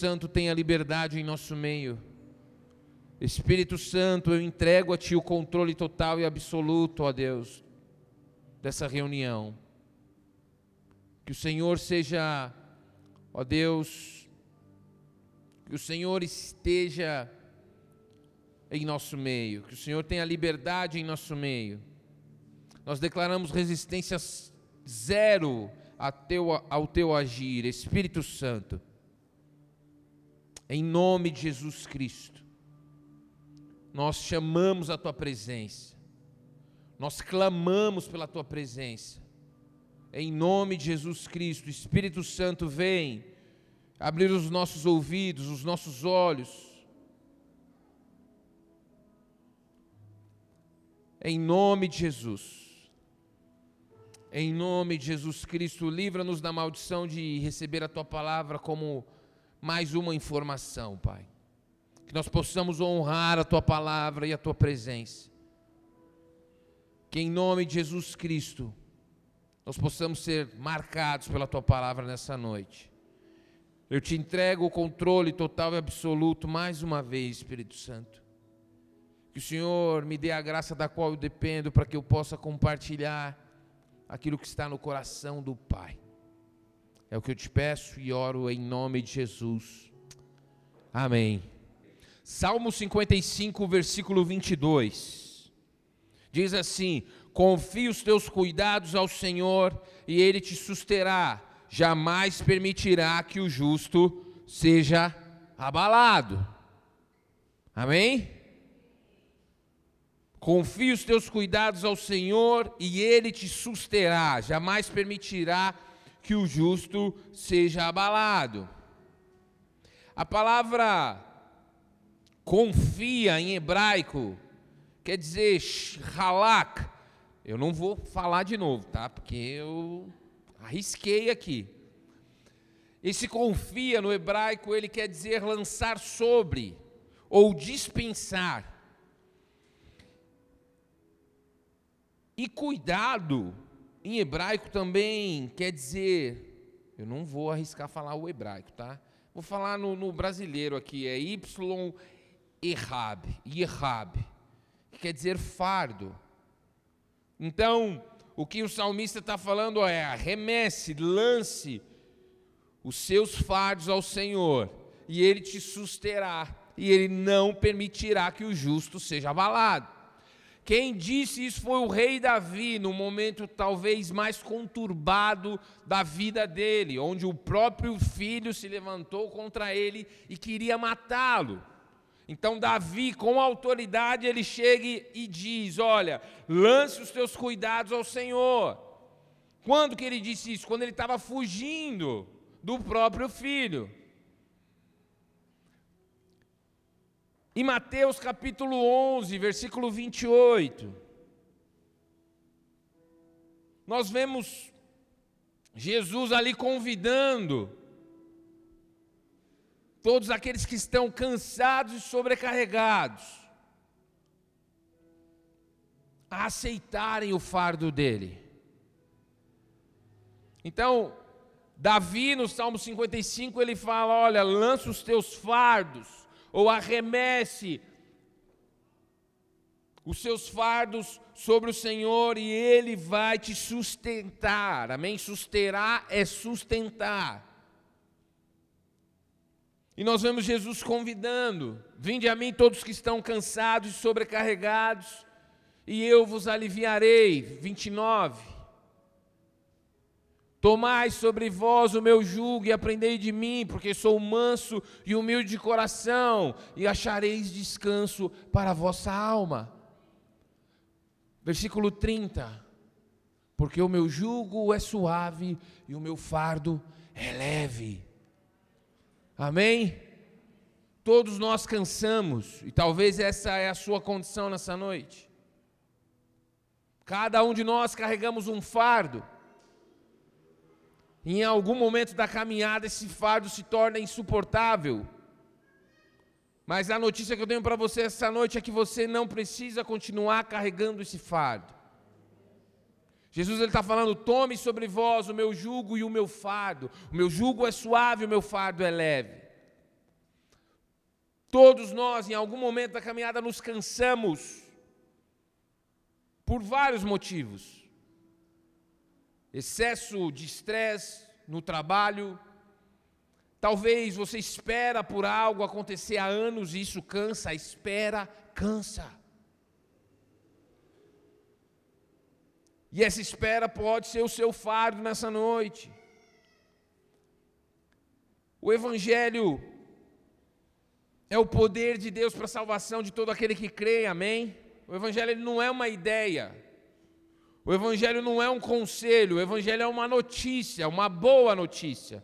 Santo tenha liberdade em nosso meio. Espírito Santo, eu entrego a Ti o controle total e absoluto, ó Deus, dessa reunião. Que o Senhor seja, ó Deus, que o Senhor esteja em nosso meio, que o Senhor tenha liberdade em nosso meio. Nós declaramos resistência zero ao teu, ao teu agir, Espírito Santo, em nome de Jesus Cristo. Nós chamamos a tua presença, nós clamamos pela tua presença, em nome de Jesus Cristo. Espírito Santo, vem abrir os nossos ouvidos, os nossos olhos, em nome de Jesus. Em nome de Jesus Cristo, livra-nos da maldição de receber a tua palavra como mais uma informação, Pai. Que nós possamos honrar a tua palavra e a tua presença. Que em nome de Jesus Cristo, nós possamos ser marcados pela tua palavra nessa noite. Eu te entrego o controle total e absoluto mais uma vez, Espírito Santo. Que o Senhor me dê a graça da qual eu dependo para que eu possa compartilhar aquilo que está no coração do Pai. É o que eu te peço e oro em nome de Jesus. Amém. Salmo 55, versículo 22. Diz assim: Confie os teus cuidados ao Senhor e ele te susterá, jamais permitirá que o justo seja abalado. Amém? Confie os teus cuidados ao Senhor e Ele te susterá, jamais permitirá que o justo seja abalado. A palavra confia em hebraico quer dizer halak. Eu não vou falar de novo, tá? Porque eu arrisquei aqui. Esse confia no hebraico ele quer dizer lançar sobre ou dispensar. E cuidado, em hebraico também quer dizer, eu não vou arriscar falar o hebraico, tá? Vou falar no, no brasileiro aqui, é Y Errab, Yerhab, que quer dizer fardo. Então, o que o salmista está falando é: arremesse, lance os seus fardos ao Senhor, e Ele te susterá, e Ele não permitirá que o justo seja abalado. Quem disse isso foi o rei Davi, no momento talvez mais conturbado da vida dele, onde o próprio filho se levantou contra ele e queria matá-lo. Então, Davi, com autoridade, ele chega e diz: Olha, lance os teus cuidados ao Senhor. Quando que ele disse isso? Quando ele estava fugindo do próprio filho. Em Mateus capítulo 11, versículo 28, nós vemos Jesus ali convidando todos aqueles que estão cansados e sobrecarregados a aceitarem o fardo dele. Então, Davi no Salmo 55 ele fala: Olha, lança os teus fardos ou arremesse os seus fardos sobre o Senhor e Ele vai te sustentar. Amém? Susterá é sustentar. E nós vemos Jesus convidando: Vinde a mim todos que estão cansados e sobrecarregados, e eu vos aliviarei. 29. Tomai sobre vós o meu jugo e aprendei de mim, porque sou manso e humilde de coração, e achareis descanso para a vossa alma. Versículo 30. Porque o meu jugo é suave e o meu fardo é leve. Amém? Todos nós cansamos, e talvez essa é a sua condição nessa noite. Cada um de nós carregamos um fardo. Em algum momento da caminhada, esse fardo se torna insuportável. Mas a notícia que eu tenho para você essa noite é que você não precisa continuar carregando esse fardo. Jesus está falando: tome sobre vós o meu jugo e o meu fardo. O meu jugo é suave, o meu fardo é leve. Todos nós, em algum momento da caminhada, nos cansamos, por vários motivos. Excesso de estresse no trabalho, talvez você espera por algo acontecer há anos e isso cansa, espera cansa. E essa espera pode ser o seu fardo nessa noite. O Evangelho é o poder de Deus para a salvação de todo aquele que crê, amém? O Evangelho não é uma ideia, o Evangelho não é um conselho, o Evangelho é uma notícia, uma boa notícia.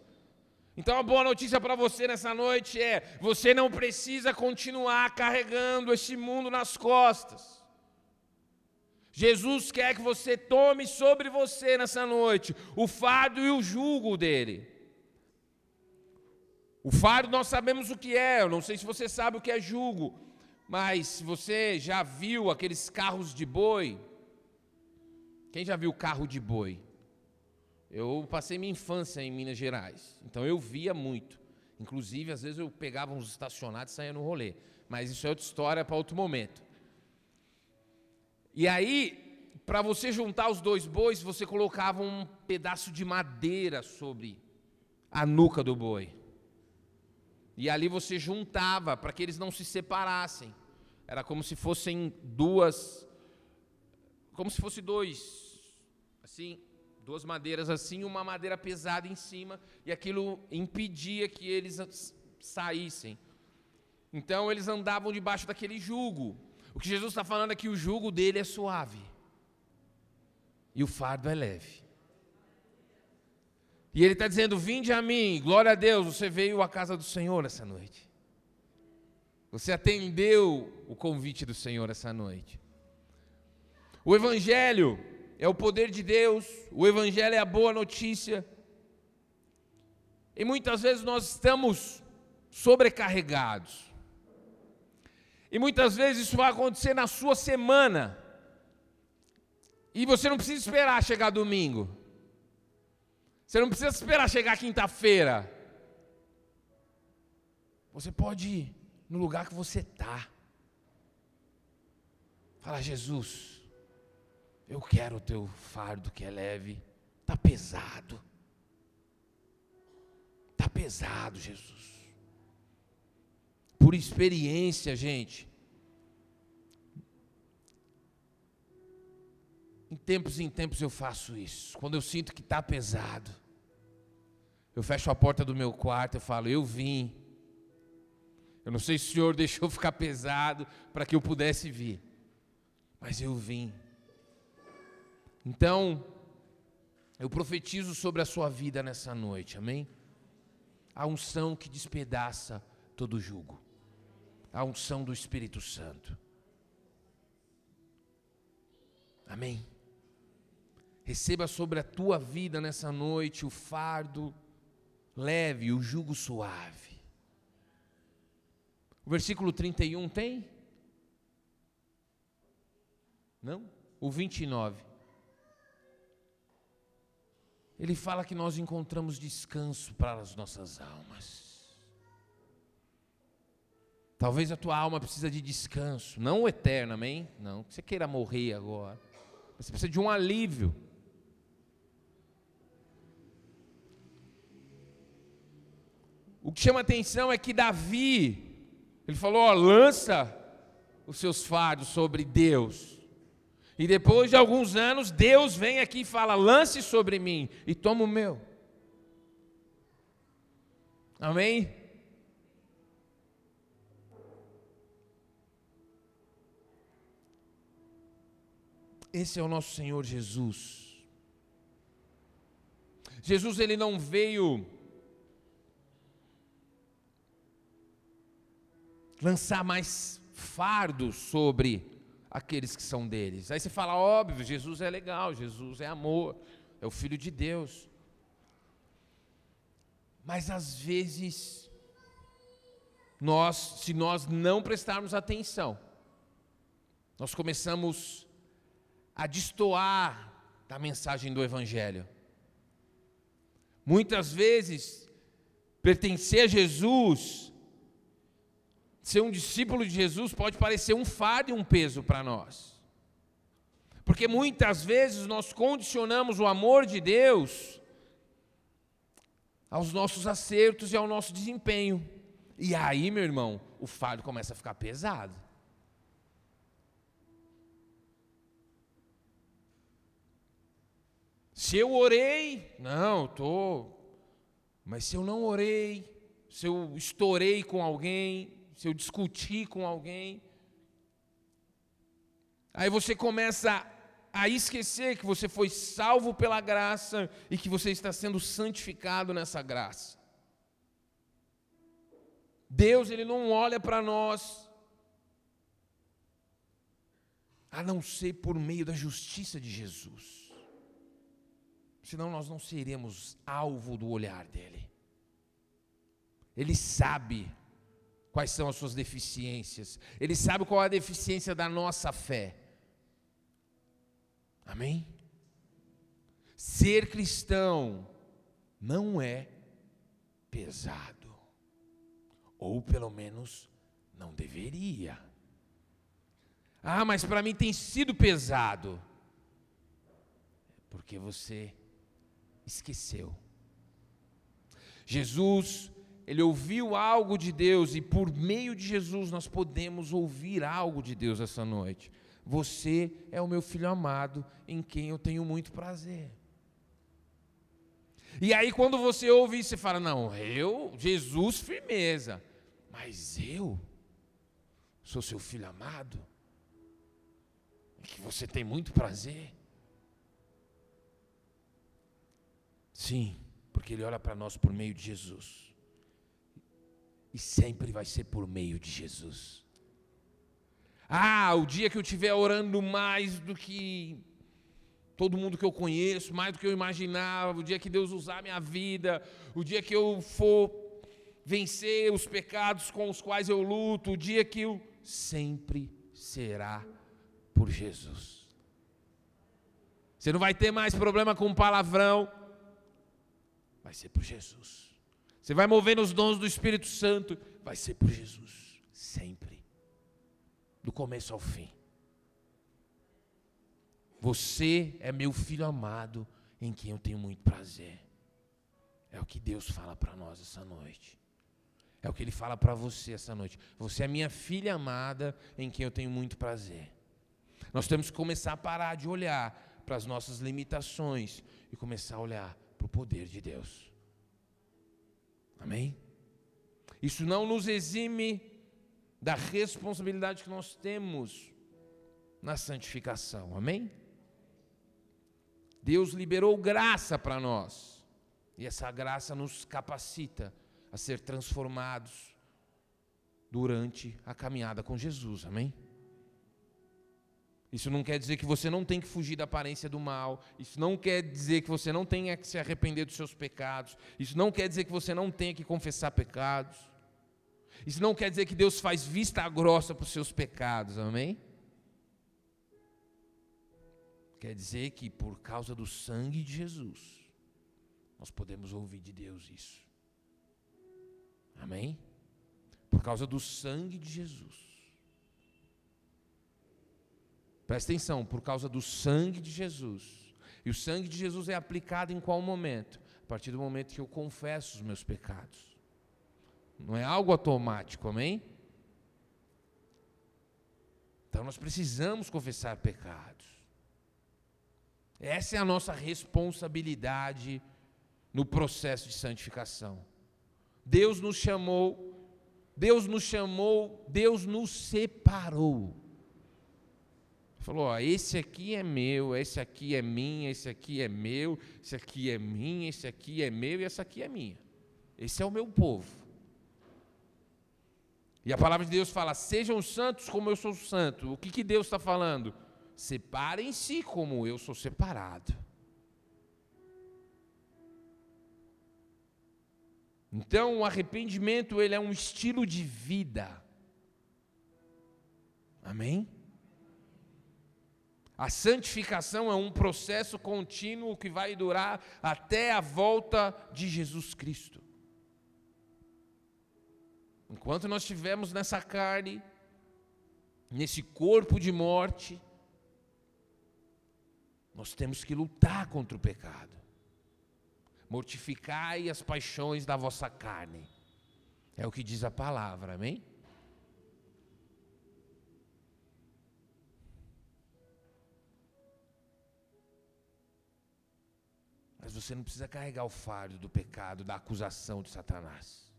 Então a boa notícia para você nessa noite é: você não precisa continuar carregando esse mundo nas costas. Jesus quer que você tome sobre você nessa noite o fardo e o jugo dele. O fardo nós sabemos o que é, eu não sei se você sabe o que é jugo, mas se você já viu aqueles carros de boi, quem já viu carro de boi? Eu passei minha infância em Minas Gerais, então eu via muito. Inclusive, às vezes eu pegava uns estacionados e saía no rolê. Mas isso é outra história para outro momento. E aí, para você juntar os dois bois, você colocava um pedaço de madeira sobre a nuca do boi. E ali você juntava para que eles não se separassem. Era como se fossem duas, como se fosse dois, assim, duas madeiras assim, uma madeira pesada em cima, e aquilo impedia que eles saíssem. Então eles andavam debaixo daquele jugo. O que Jesus está falando é que o jugo dele é suave e o fardo é leve. E ele está dizendo: Vinde a mim, glória a Deus, você veio à casa do Senhor essa noite. Você atendeu o convite do Senhor essa noite. O Evangelho é o poder de Deus, o Evangelho é a boa notícia. E muitas vezes nós estamos sobrecarregados. E muitas vezes isso vai acontecer na sua semana. E você não precisa esperar chegar domingo. Você não precisa esperar chegar quinta-feira. Você pode ir no lugar que você está. Falar, Jesus, eu quero o teu fardo que é leve. Está pesado. Está pesado, Jesus por experiência, gente. Em tempos em tempos eu faço isso. Quando eu sinto que está pesado, eu fecho a porta do meu quarto e falo: Eu vim. Eu não sei se o Senhor deixou ficar pesado para que eu pudesse vir, mas eu vim. Então, eu profetizo sobre a sua vida nessa noite, amém? A unção que despedaça todo jugo a unção do Espírito Santo. Amém. Receba sobre a tua vida nessa noite o fardo leve, o jugo suave. O versículo 31 tem? Não? O 29. Ele fala que nós encontramos descanso para as nossas almas. Talvez a tua alma precisa de descanso, não eterno, amém? Não, que você queira morrer agora. Você precisa de um alívio. O que chama atenção é que Davi, ele falou: ó, lança os seus fardos sobre Deus. E depois de alguns anos, Deus vem aqui e fala: lance sobre mim e toma o meu. Amém? Esse é o nosso Senhor Jesus. Jesus ele não veio lançar mais fardos sobre aqueles que são deles. Aí você fala, óbvio, Jesus é legal, Jesus é amor, é o Filho de Deus. Mas às vezes, nós, se nós não prestarmos atenção, nós começamos a destoar da mensagem do Evangelho. Muitas vezes, pertencer a Jesus ser um discípulo de Jesus pode parecer um fardo e um peso para nós. Porque muitas vezes nós condicionamos o amor de Deus aos nossos acertos e ao nosso desempenho. E aí, meu irmão, o fardo começa a ficar pesado. Se eu orei, não, tô. Mas se eu não orei, se eu estourei com alguém, se eu discutir com alguém, aí você começa a esquecer que você foi salvo pela graça e que você está sendo santificado nessa graça. Deus, ele não olha para nós a não ser por meio da justiça de Jesus. Senão nós não seremos alvo do olhar dele. Ele sabe quais são as suas deficiências. Ele sabe qual é a deficiência da nossa fé. Amém? Ser cristão não é pesado. Ou pelo menos não deveria. Ah, mas para mim tem sido pesado. Porque você esqueceu. Jesus ele ouviu algo de Deus e por meio de Jesus nós podemos ouvir algo de Deus essa noite. Você é o meu filho amado em quem eu tenho muito prazer. E aí, quando você ouve isso, você fala: Não, eu, Jesus, firmeza, mas eu sou seu filho amado, em que você tem muito prazer. Sim, porque Ele olha para nós por meio de Jesus. E sempre vai ser por meio de Jesus. Ah, o dia que eu estiver orando mais do que todo mundo que eu conheço, mais do que eu imaginava, o dia que Deus usar minha vida, o dia que eu for vencer os pecados com os quais eu luto, o dia que eu sempre será por Jesus. Você não vai ter mais problema com palavrão, vai ser por Jesus. Você vai mover nos dons do Espírito Santo, vai ser por Jesus, sempre, do começo ao fim. Você é meu filho amado, em quem eu tenho muito prazer. É o que Deus fala para nós essa noite. É o que Ele fala para você essa noite. Você é minha filha amada, em quem eu tenho muito prazer. Nós temos que começar a parar de olhar para as nossas limitações e começar a olhar para o poder de Deus. Amém? Isso não nos exime da responsabilidade que nós temos na santificação. Amém? Deus liberou graça para nós. E essa graça nos capacita a ser transformados durante a caminhada com Jesus. Amém? Isso não quer dizer que você não tem que fugir da aparência do mal. Isso não quer dizer que você não tenha que se arrepender dos seus pecados. Isso não quer dizer que você não tenha que confessar pecados. Isso não quer dizer que Deus faz vista grossa para os seus pecados. Amém? Quer dizer que por causa do sangue de Jesus, nós podemos ouvir de Deus isso. Amém? Por causa do sangue de Jesus. Presta atenção, por causa do sangue de Jesus. E o sangue de Jesus é aplicado em qual momento? A partir do momento que eu confesso os meus pecados. Não é algo automático, amém? Então nós precisamos confessar pecados. Essa é a nossa responsabilidade no processo de santificação. Deus nos chamou, Deus nos chamou, Deus nos separou. Falou: ó, esse aqui é meu, esse aqui é minha, esse aqui é meu, esse aqui é minha, esse aqui é meu e essa aqui é minha. Esse é o meu povo. E a palavra de Deus fala: sejam santos como eu sou santo. O que, que Deus está falando? Separem-se como eu sou separado. Então, o arrependimento ele é um estilo de vida. Amém? A santificação é um processo contínuo que vai durar até a volta de Jesus Cristo. Enquanto nós estivermos nessa carne, nesse corpo de morte, nós temos que lutar contra o pecado. Mortificai as paixões da vossa carne. É o que diz a palavra, amém? Mas você não precisa carregar o fardo do pecado, da acusação de Satanás.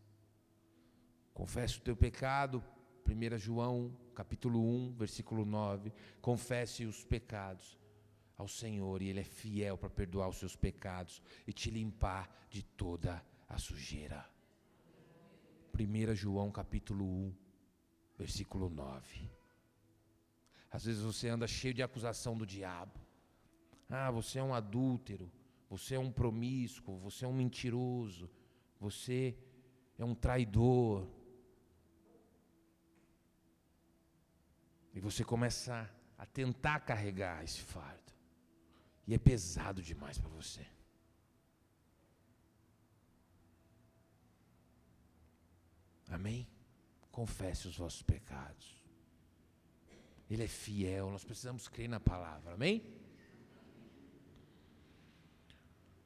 Confesse o teu pecado, 1 João, capítulo 1, versículo 9. Confesse os pecados ao Senhor e Ele é fiel para perdoar os seus pecados e te limpar de toda a sujeira. 1 João capítulo 1, versículo 9. Às vezes você anda cheio de acusação do diabo. Ah, você é um adúltero, você é um promíscuo, você é um mentiroso, você é um traidor. E você começa a tentar carregar esse fardo. E é pesado demais para você. Amém? Confesse os vossos pecados. Ele é fiel, nós precisamos crer na palavra. Amém?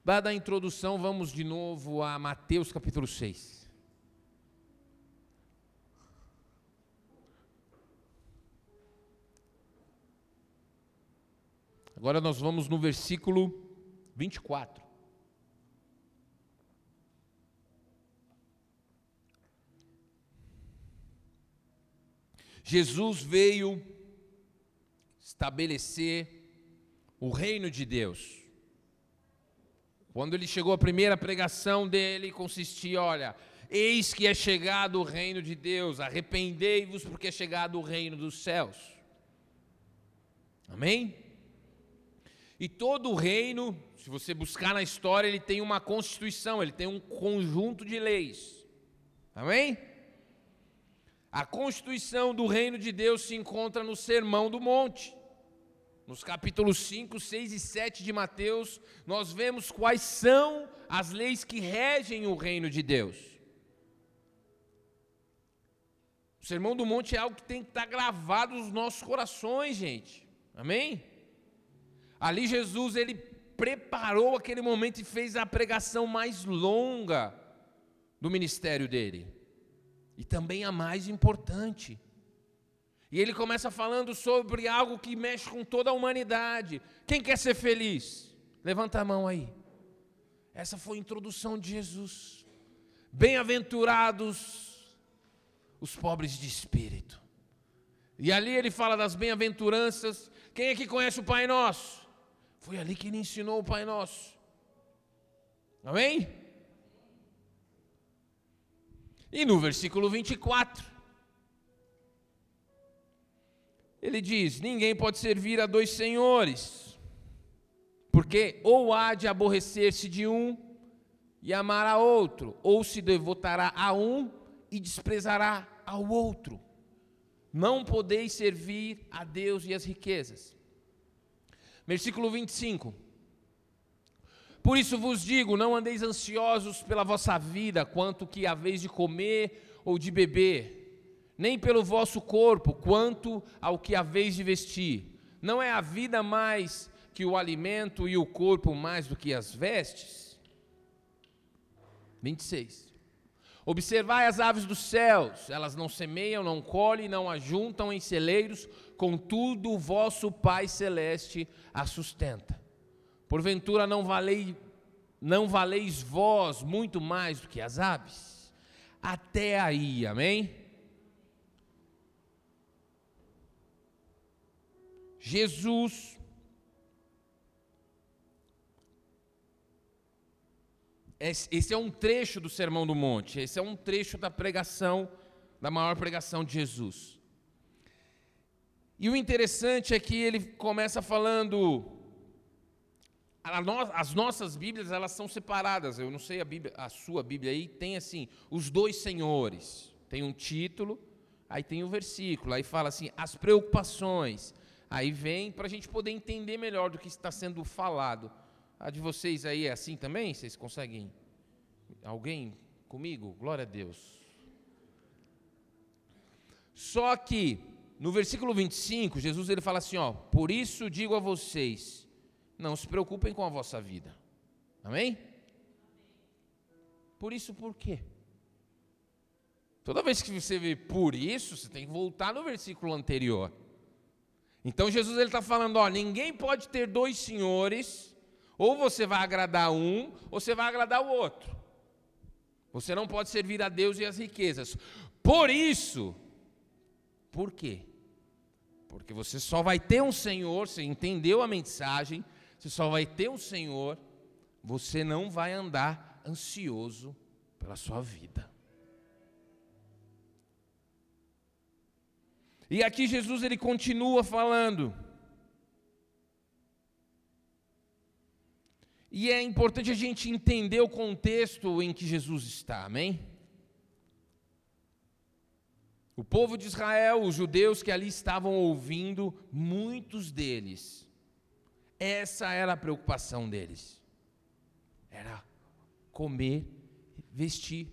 Dada a introdução, vamos de novo a Mateus capítulo 6. Agora nós vamos no versículo 24. Jesus veio estabelecer o reino de Deus. Quando ele chegou, a primeira pregação dele consistia: olha, eis que é chegado o reino de Deus, arrependei-vos, porque é chegado o reino dos céus. Amém? E todo o reino, se você buscar na história, ele tem uma constituição, ele tem um conjunto de leis. Amém? A constituição do reino de Deus se encontra no Sermão do Monte. Nos capítulos 5, 6 e 7 de Mateus, nós vemos quais são as leis que regem o reino de Deus. O Sermão do Monte é algo que tem que estar gravado nos nossos corações, gente. Amém? Ali Jesus ele preparou aquele momento e fez a pregação mais longa do ministério dele. E também a mais importante. E ele começa falando sobre algo que mexe com toda a humanidade. Quem quer ser feliz? Levanta a mão aí. Essa foi a introdução de Jesus. Bem-aventurados os pobres de espírito. E ali ele fala das bem-aventuranças. Quem é que conhece o Pai Nosso? Foi ali que ele ensinou o Pai Nosso. Amém? E no versículo 24, ele diz: Ninguém pode servir a dois senhores, porque ou há de aborrecer-se de um e amar a outro, ou se devotará a um e desprezará ao outro. Não podeis servir a Deus e as riquezas. Versículo 25. Por isso vos digo: não andeis ansiosos pela vossa vida, quanto que a vez de comer ou de beber, nem pelo vosso corpo, quanto ao que a vez de vestir. Não é a vida mais que o alimento e o corpo mais do que as vestes? 26. Observai as aves dos céus, elas não semeiam, não colhem, não ajuntam em celeiros, contudo o vosso Pai celeste a sustenta. Porventura não valei, não valeis vós muito mais do que as aves? Até aí, amém? Jesus Esse é um trecho do Sermão do Monte, esse é um trecho da pregação, da maior pregação de Jesus. E o interessante é que ele começa falando. as nossas Bíblias elas são separadas. Eu não sei a, Bíblia, a sua Bíblia aí tem assim os dois senhores. Tem um título, aí tem o um versículo, aí fala assim as preocupações. Aí vem para a gente poder entender melhor do que está sendo falado. A de vocês aí é assim também? Vocês conseguem? Alguém comigo? Glória a Deus. Só que no versículo 25, Jesus ele fala assim, ó: "Por isso digo a vocês, não se preocupem com a vossa vida". Amém? Por isso por quê? Toda vez que você vê por isso, você tem que voltar no versículo anterior. Então Jesus ele está falando, ó, ninguém pode ter dois senhores, ou você vai agradar um, ou você vai agradar o outro. Você não pode servir a Deus e as riquezas. Por isso, por quê? Porque você só vai ter um Senhor, você entendeu a mensagem, você só vai ter um Senhor, você não vai andar ansioso pela sua vida. E aqui Jesus ele continua falando. E é importante a gente entender o contexto em que Jesus está, amém? O povo de Israel, os judeus que ali estavam ouvindo, muitos deles, essa era a preocupação deles. Era comer, vestir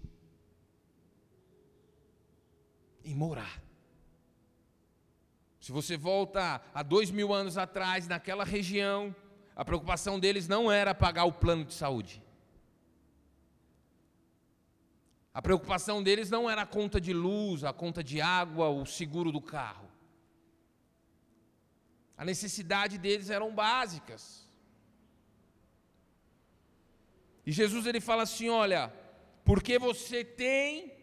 e morar. Se você volta a dois mil anos atrás, naquela região, a preocupação deles não era pagar o plano de saúde. A preocupação deles não era a conta de luz, a conta de água, o seguro do carro. A necessidade deles eram básicas. E Jesus ele fala assim: olha, porque você tem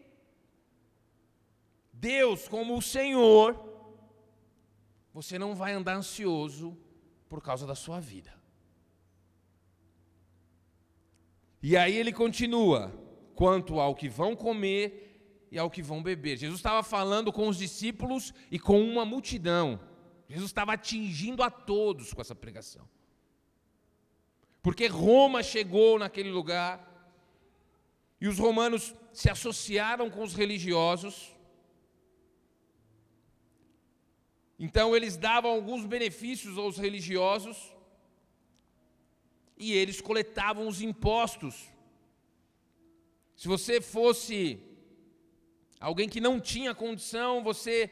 Deus como o Senhor, você não vai andar ansioso por causa da sua vida. E aí ele continua: quanto ao que vão comer e ao que vão beber. Jesus estava falando com os discípulos e com uma multidão. Jesus estava atingindo a todos com essa pregação. Porque Roma chegou naquele lugar e os romanos se associaram com os religiosos. Então eles davam alguns benefícios aos religiosos e eles coletavam os impostos. Se você fosse alguém que não tinha condição, você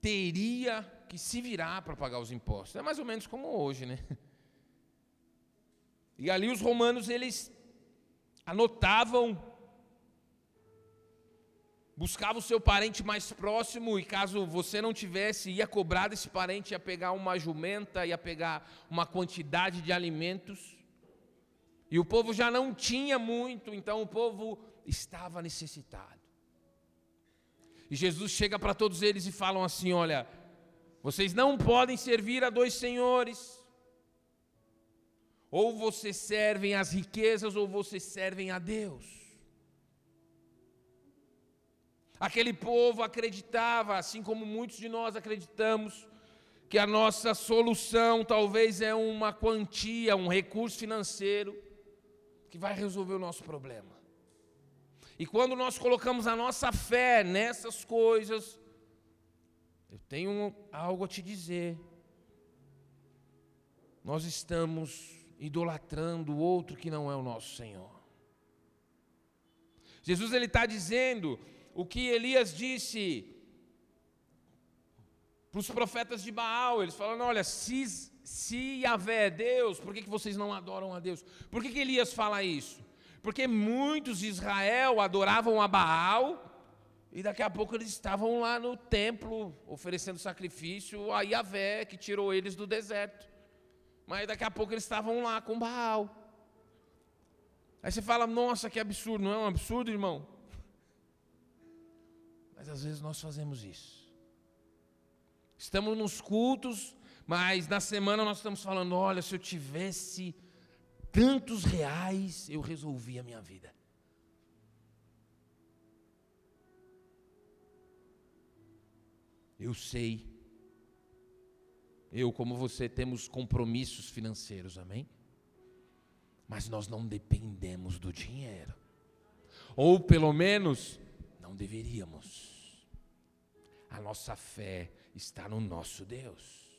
teria que se virar para pagar os impostos. É mais ou menos como hoje, né? E ali os romanos eles anotavam buscava o seu parente mais próximo e caso você não tivesse, ia cobrar desse parente, ia pegar uma jumenta, ia pegar uma quantidade de alimentos. E o povo já não tinha muito, então o povo estava necessitado. E Jesus chega para todos eles e falam assim: "Olha, vocês não podem servir a dois senhores. Ou vocês servem às riquezas ou vocês servem a Deus. Aquele povo acreditava, assim como muitos de nós acreditamos, que a nossa solução talvez é uma quantia, um recurso financeiro que vai resolver o nosso problema. E quando nós colocamos a nossa fé nessas coisas, eu tenho algo a te dizer. Nós estamos idolatrando o outro que não é o nosso Senhor. Jesus ele está dizendo o que Elias disse para os profetas de Baal. Eles falaram: olha, se, se Yahvé é Deus, por que, que vocês não adoram a Deus? Por que, que Elias fala isso? Porque muitos de Israel adoravam a Baal, e daqui a pouco eles estavam lá no templo oferecendo sacrifício a Yahvé, que tirou eles do deserto. Mas daqui a pouco eles estavam lá com Baal. Aí você fala, nossa, que absurdo, não é um absurdo, irmão? Mas às vezes nós fazemos isso. Estamos nos cultos, mas na semana nós estamos falando: olha, se eu tivesse tantos reais, eu resolvia a minha vida. Eu sei. Eu, como você, temos compromissos financeiros, amém? Mas nós não dependemos do dinheiro. Ou pelo menos não deveríamos. A nossa fé está no nosso Deus.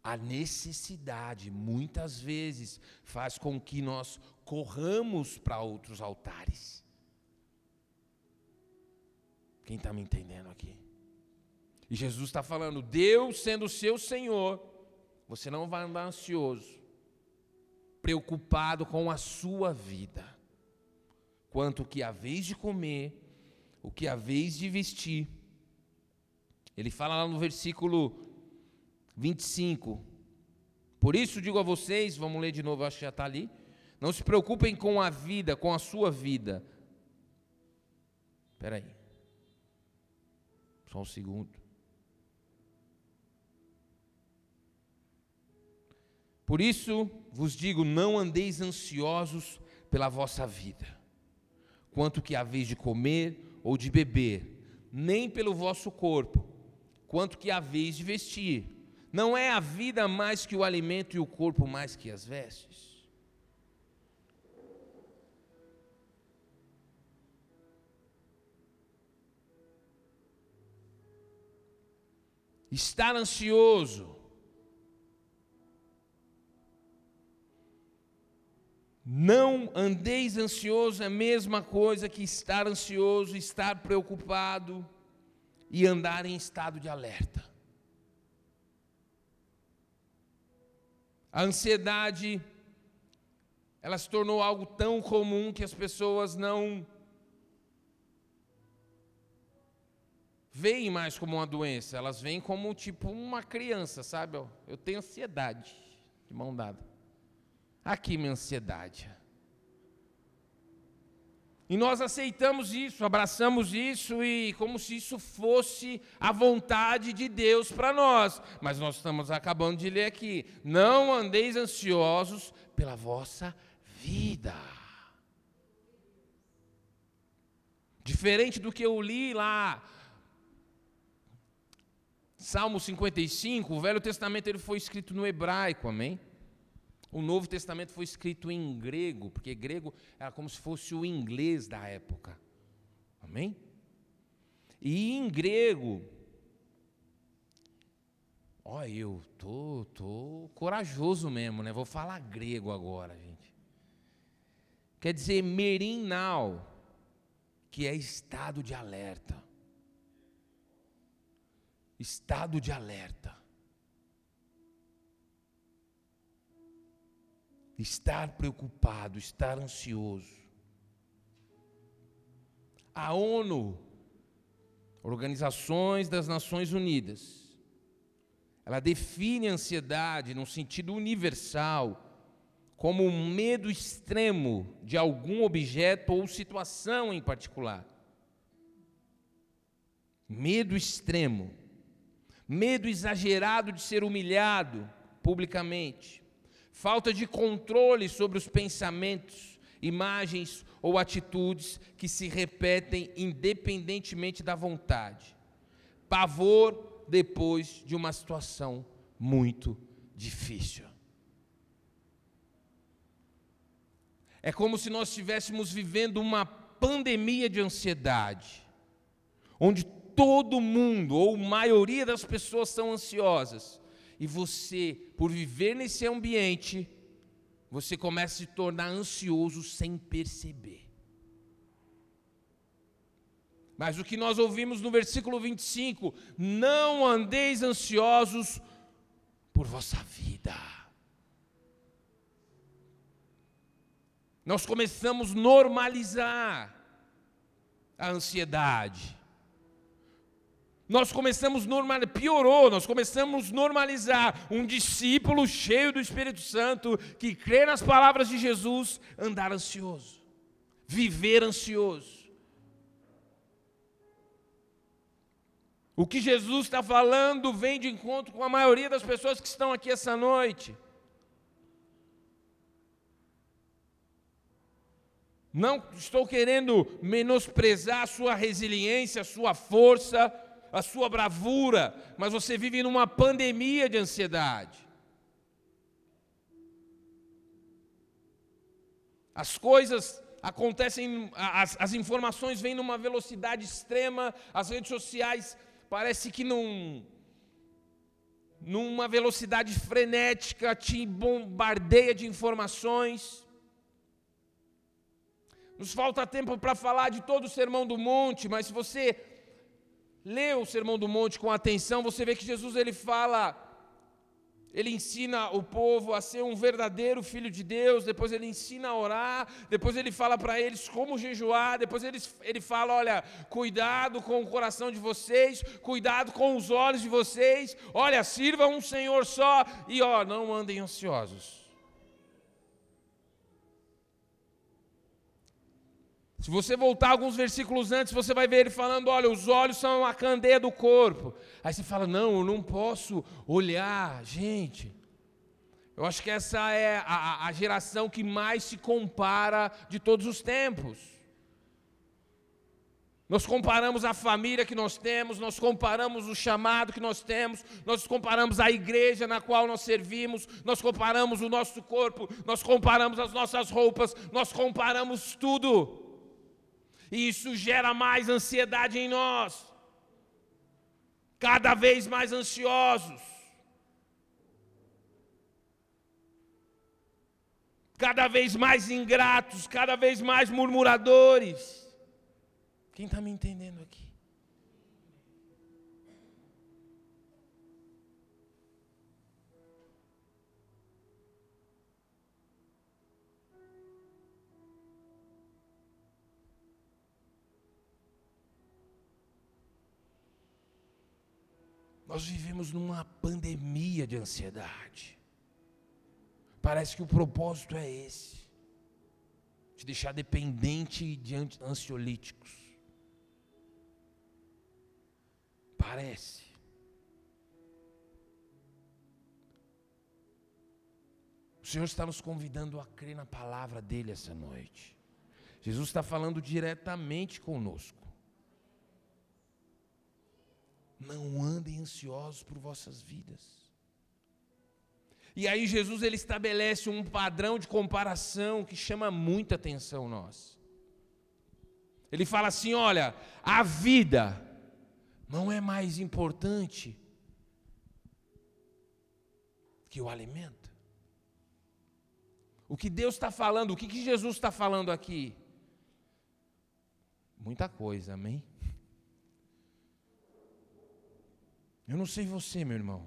A necessidade, muitas vezes, faz com que nós corramos para outros altares. Quem está me entendendo aqui? E Jesus está falando: Deus sendo seu Senhor, você não vai andar ansioso, preocupado com a sua vida, quanto que a vez de comer, o que a vez de vestir. Ele fala lá no versículo 25: Por isso digo a vocês, vamos ler de novo, acho que já está ali. Não se preocupem com a vida, com a sua vida. Espera aí. Só um segundo. Por isso vos digo: não andeis ansiosos pela vossa vida, quanto que a vez de comer ou de beber, nem pelo vosso corpo, quanto que a vez de vestir. Não é a vida mais que o alimento e o corpo mais que as vestes? Estar ansioso Não andeis ansioso é a mesma coisa que estar ansioso, estar preocupado e andar em estado de alerta. A ansiedade, ela se tornou algo tão comum que as pessoas não veem mais como uma doença, elas veem como tipo uma criança, sabe? Eu tenho ansiedade, de mão dada. Aqui minha ansiedade. E nós aceitamos isso, abraçamos isso e como se isso fosse a vontade de Deus para nós. Mas nós estamos acabando de ler aqui: não andeis ansiosos pela vossa vida. Diferente do que eu li lá, Salmo 55, o Velho Testamento ele foi escrito no hebraico, amém? O Novo Testamento foi escrito em grego, porque grego era como se fosse o inglês da época. Amém? E em grego, ó, eu tô, tô corajoso mesmo, né? Vou falar grego agora, gente. Quer dizer merinal, que é estado de alerta. Estado de alerta. Estar preocupado, estar ansioso. A ONU, Organizações das Nações Unidas, ela define a ansiedade num sentido universal como um medo extremo de algum objeto ou situação em particular. Medo extremo. Medo exagerado de ser humilhado publicamente falta de controle sobre os pensamentos, imagens ou atitudes que se repetem independentemente da vontade, pavor depois de uma situação muito difícil. É como se nós estivéssemos vivendo uma pandemia de ansiedade, onde todo mundo, ou maioria das pessoas, são ansiosas e você, por viver nesse ambiente, você começa a se tornar ansioso sem perceber. Mas o que nós ouvimos no versículo 25: não andeis ansiosos por vossa vida. Nós começamos a normalizar a ansiedade nós começamos a normalizar, piorou, nós começamos normalizar um discípulo cheio do Espírito Santo, que crê nas palavras de Jesus, andar ansioso, viver ansioso. O que Jesus está falando vem de encontro com a maioria das pessoas que estão aqui essa noite. Não estou querendo menosprezar a sua resiliência, a sua força, a sua bravura, mas você vive numa pandemia de ansiedade. As coisas acontecem, as, as informações vêm numa velocidade extrema, as redes sociais parece que num, numa velocidade frenética te bombardeia de informações. Nos falta tempo para falar de todo o sermão do monte, mas se você lê o Sermão do Monte com atenção, você vê que Jesus ele fala, ele ensina o povo a ser um verdadeiro filho de Deus, depois ele ensina a orar, depois ele fala para eles como jejuar, depois ele, ele fala: olha, cuidado com o coração de vocês, cuidado com os olhos de vocês, olha, sirva um Senhor só e ó, não andem ansiosos. Se você voltar alguns versículos antes, você vai ver ele falando: olha, os olhos são a candeia do corpo. Aí você fala: não, eu não posso olhar. Gente, eu acho que essa é a, a geração que mais se compara de todos os tempos. Nós comparamos a família que nós temos, nós comparamos o chamado que nós temos, nós comparamos a igreja na qual nós servimos, nós comparamos o nosso corpo, nós comparamos as nossas roupas, nós comparamos tudo. E isso gera mais ansiedade em nós. Cada vez mais ansiosos. Cada vez mais ingratos, cada vez mais murmuradores. Quem está me entendendo Nós vivemos numa pandemia de ansiedade. Parece que o propósito é esse: te deixar dependente de ansiolíticos. Parece. O Senhor está nos convidando a crer na palavra dele essa noite. Jesus está falando diretamente conosco. Não andem ansiosos por vossas vidas. E aí Jesus ele estabelece um padrão de comparação que chama muita atenção nós. Ele fala assim: olha, a vida não é mais importante que o alimento. O que Deus está falando, o que, que Jesus está falando aqui? Muita coisa, amém? Eu não sei você, meu irmão,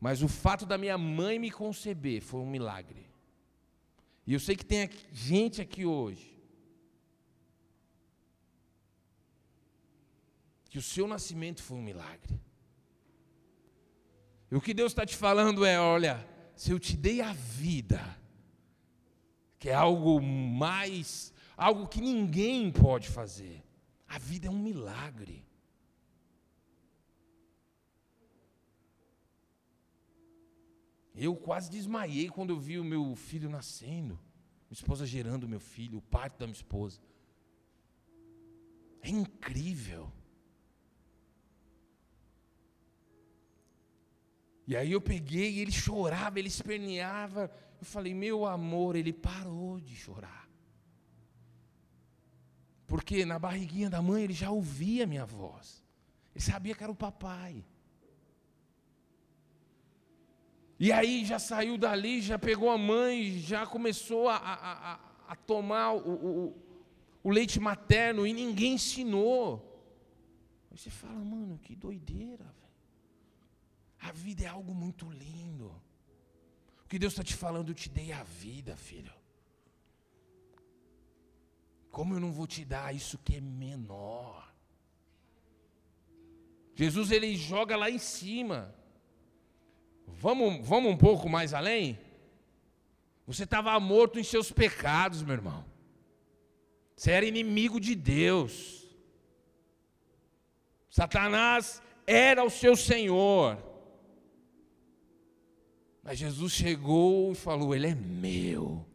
mas o fato da minha mãe me conceber foi um milagre. E eu sei que tem gente aqui hoje que o seu nascimento foi um milagre. E o que Deus está te falando é: olha, se eu te dei a vida, que é algo mais, algo que ninguém pode fazer, a vida é um milagre. Eu quase desmaiei quando eu vi o meu filho nascendo, minha esposa gerando meu filho, o parto da minha esposa. É incrível. E aí eu peguei e ele chorava, ele esperneava. Eu falei, meu amor, ele parou de chorar. Porque na barriguinha da mãe ele já ouvia a minha voz. Ele sabia que era o papai. E aí já saiu dali, já pegou a mãe, já começou a, a, a, a tomar o, o, o, leite materno e ninguém ensinou. Aí você fala, mano, que doideira. A vida é algo muito lindo. O que Deus está te falando, eu te dei a vida, filho. Como eu não vou te dar isso que é menor? Jesus ele joga lá em cima. Vamos, vamos um pouco mais além? Você estava morto em seus pecados, meu irmão. Você era inimigo de Deus. Satanás era o seu senhor. Mas Jesus chegou e falou: Ele é meu.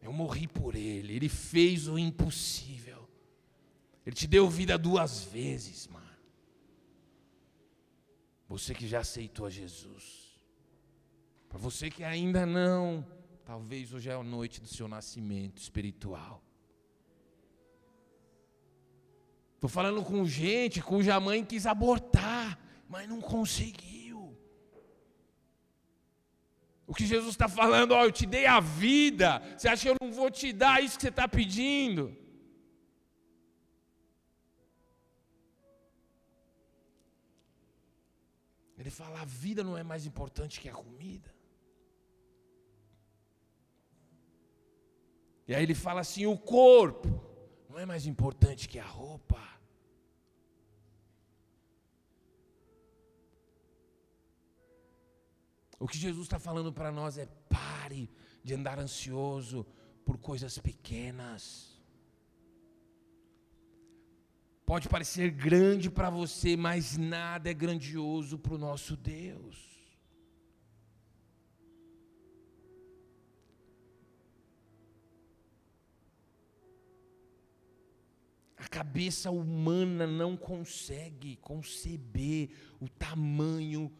Eu morri por ele. Ele fez o impossível. Ele te deu vida duas vezes, mano. Você que já aceitou a Jesus. Para você que ainda não, talvez hoje é a noite do seu nascimento espiritual. Estou falando com gente cuja mãe quis abortar, mas não conseguiu. O que Jesus está falando, ó, eu te dei a vida, você acha que eu não vou te dar isso que você está pedindo? Ele fala: a vida não é mais importante que a comida. E aí ele fala assim: o corpo não é mais importante que a roupa. O que Jesus está falando para nós é: pare de andar ansioso por coisas pequenas. Pode parecer grande para você, mas nada é grandioso para o nosso Deus. A cabeça humana não consegue conceber o tamanho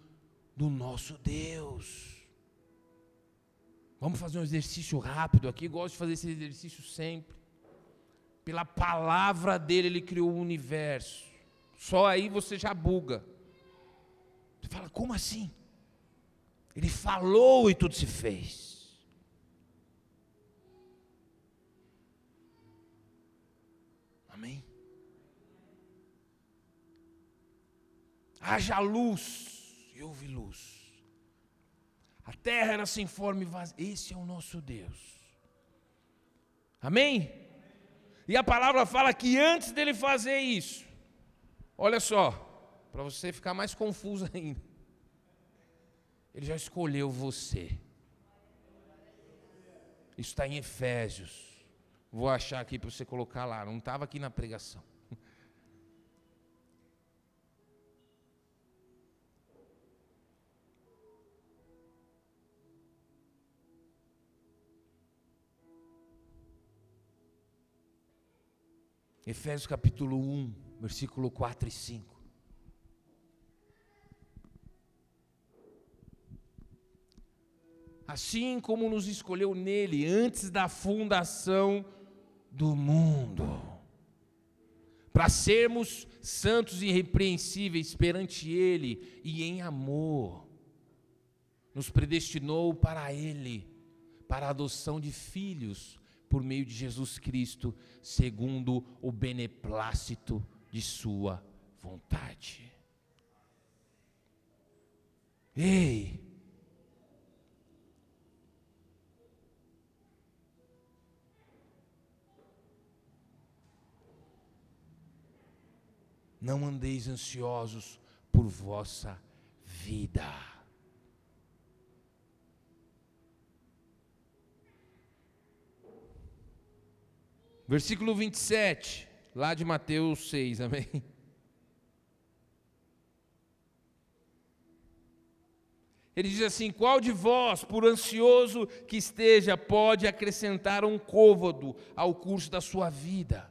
do nosso Deus. Vamos fazer um exercício rápido aqui, gosto de fazer esse exercício sempre. Pela palavra dele, ele criou o universo. Só aí você já buga. Você fala, como assim? Ele falou e tudo se fez. Amém? Haja luz e houve luz. A terra era sem forma e vazia. Esse é o nosso Deus. Amém? E a palavra fala que antes dele fazer isso, olha só, para você ficar mais confuso ainda, ele já escolheu você. Isso está em Efésios. Vou achar aqui para você colocar lá, não estava aqui na pregação. Efésios capítulo 1, versículo 4 e 5. Assim como nos escolheu nele antes da fundação do mundo, para sermos santos e irrepreensíveis perante Ele e em amor, nos predestinou para Ele, para a adoção de filhos por meio de Jesus Cristo, segundo o beneplácito de Sua vontade. Ei! Não andeis ansiosos por vossa vida. Versículo 27, lá de Mateus 6, amém? Ele diz assim: Qual de vós, por ansioso que esteja, pode acrescentar um côvado ao curso da sua vida?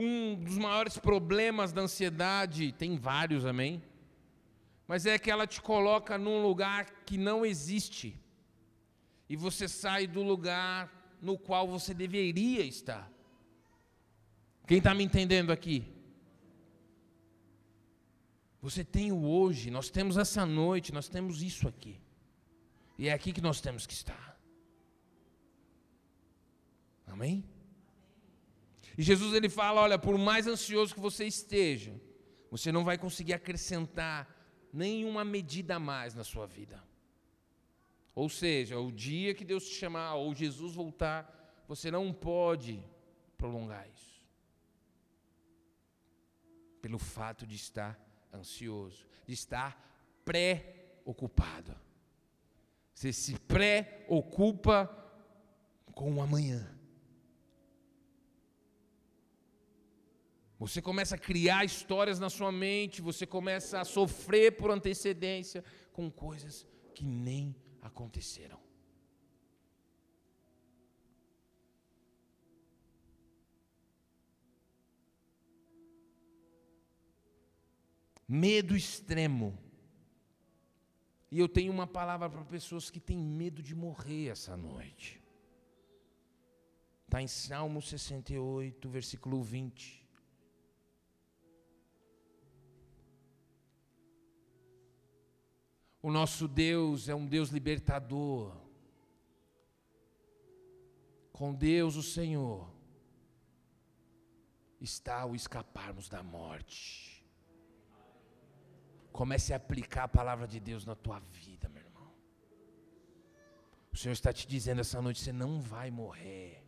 Um dos maiores problemas da ansiedade, tem vários, amém? Mas é que ela te coloca num lugar que não existe. E você sai do lugar no qual você deveria estar. Quem está me entendendo aqui? Você tem o hoje, nós temos essa noite, nós temos isso aqui. E é aqui que nós temos que estar. Amém? E Jesus ele fala: olha, por mais ansioso que você esteja, você não vai conseguir acrescentar nenhuma medida a mais na sua vida. Ou seja, o dia que Deus te chamar ou Jesus voltar, você não pode prolongar isso. Pelo fato de estar ansioso, de estar pré-ocupado. Você se preocupa com o amanhã. Você começa a criar histórias na sua mente, você começa a sofrer por antecedência com coisas que nem aconteceram. Medo extremo. E eu tenho uma palavra para pessoas que têm medo de morrer essa noite. Está em Salmo 68, versículo 20. O nosso Deus é um Deus libertador. Com Deus, o Senhor, está o escaparmos da morte. Comece a aplicar a palavra de Deus na tua vida, meu irmão. O Senhor está te dizendo essa noite: você não vai morrer.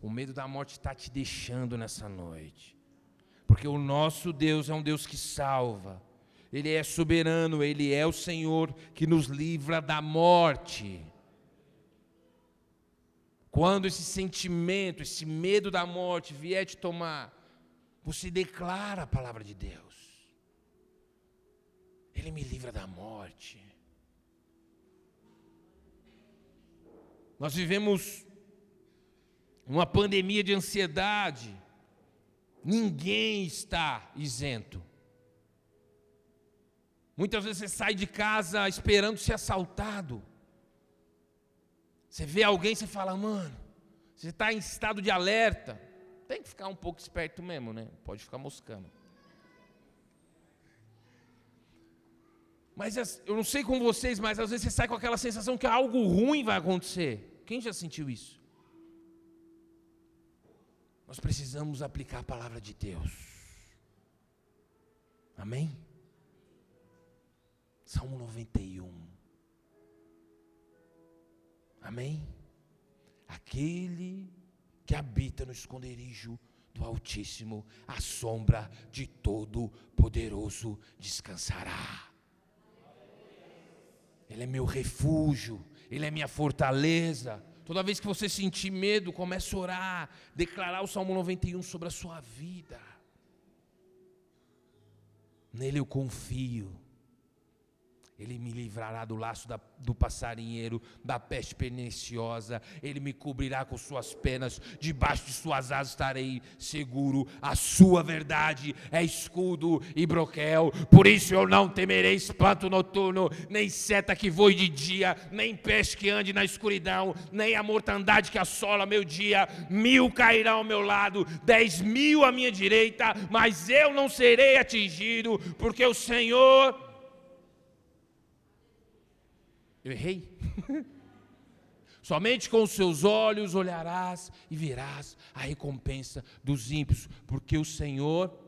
O medo da morte está te deixando nessa noite. Porque o nosso Deus é um Deus que salva. Ele é soberano, ele é o Senhor que nos livra da morte. Quando esse sentimento, esse medo da morte vier te tomar, você declara a palavra de Deus. Ele me livra da morte. Nós vivemos uma pandemia de ansiedade. Ninguém está isento. Muitas vezes você sai de casa esperando ser assaltado. Você vê alguém, você fala, mano, você está em estado de alerta. Tem que ficar um pouco esperto mesmo, né? Pode ficar moscando. Mas eu não sei com vocês, mas às vezes você sai com aquela sensação que algo ruim vai acontecer. Quem já sentiu isso? Nós precisamos aplicar a palavra de Deus. Amém? Salmo 91. Amém? Aquele que habita no esconderijo do Altíssimo, a sombra de todo poderoso descansará. Ele é meu refúgio, ele é minha fortaleza. Toda vez que você sentir medo, comece a orar, declarar o Salmo 91 sobre a sua vida. Nele eu confio. Ele me livrará do laço da, do passarinheiro, da peste perniciosa. Ele me cobrirá com suas penas, debaixo de suas asas estarei seguro. A sua verdade é escudo e broquel. Por isso eu não temerei espanto noturno, nem seta que voe de dia, nem peste que ande na escuridão, nem a mortandade que assola meu dia. Mil cairão ao meu lado, dez mil à minha direita, mas eu não serei atingido, porque o Senhor eu errei? Somente com os seus olhos olharás e verás a recompensa dos ímpios, porque o Senhor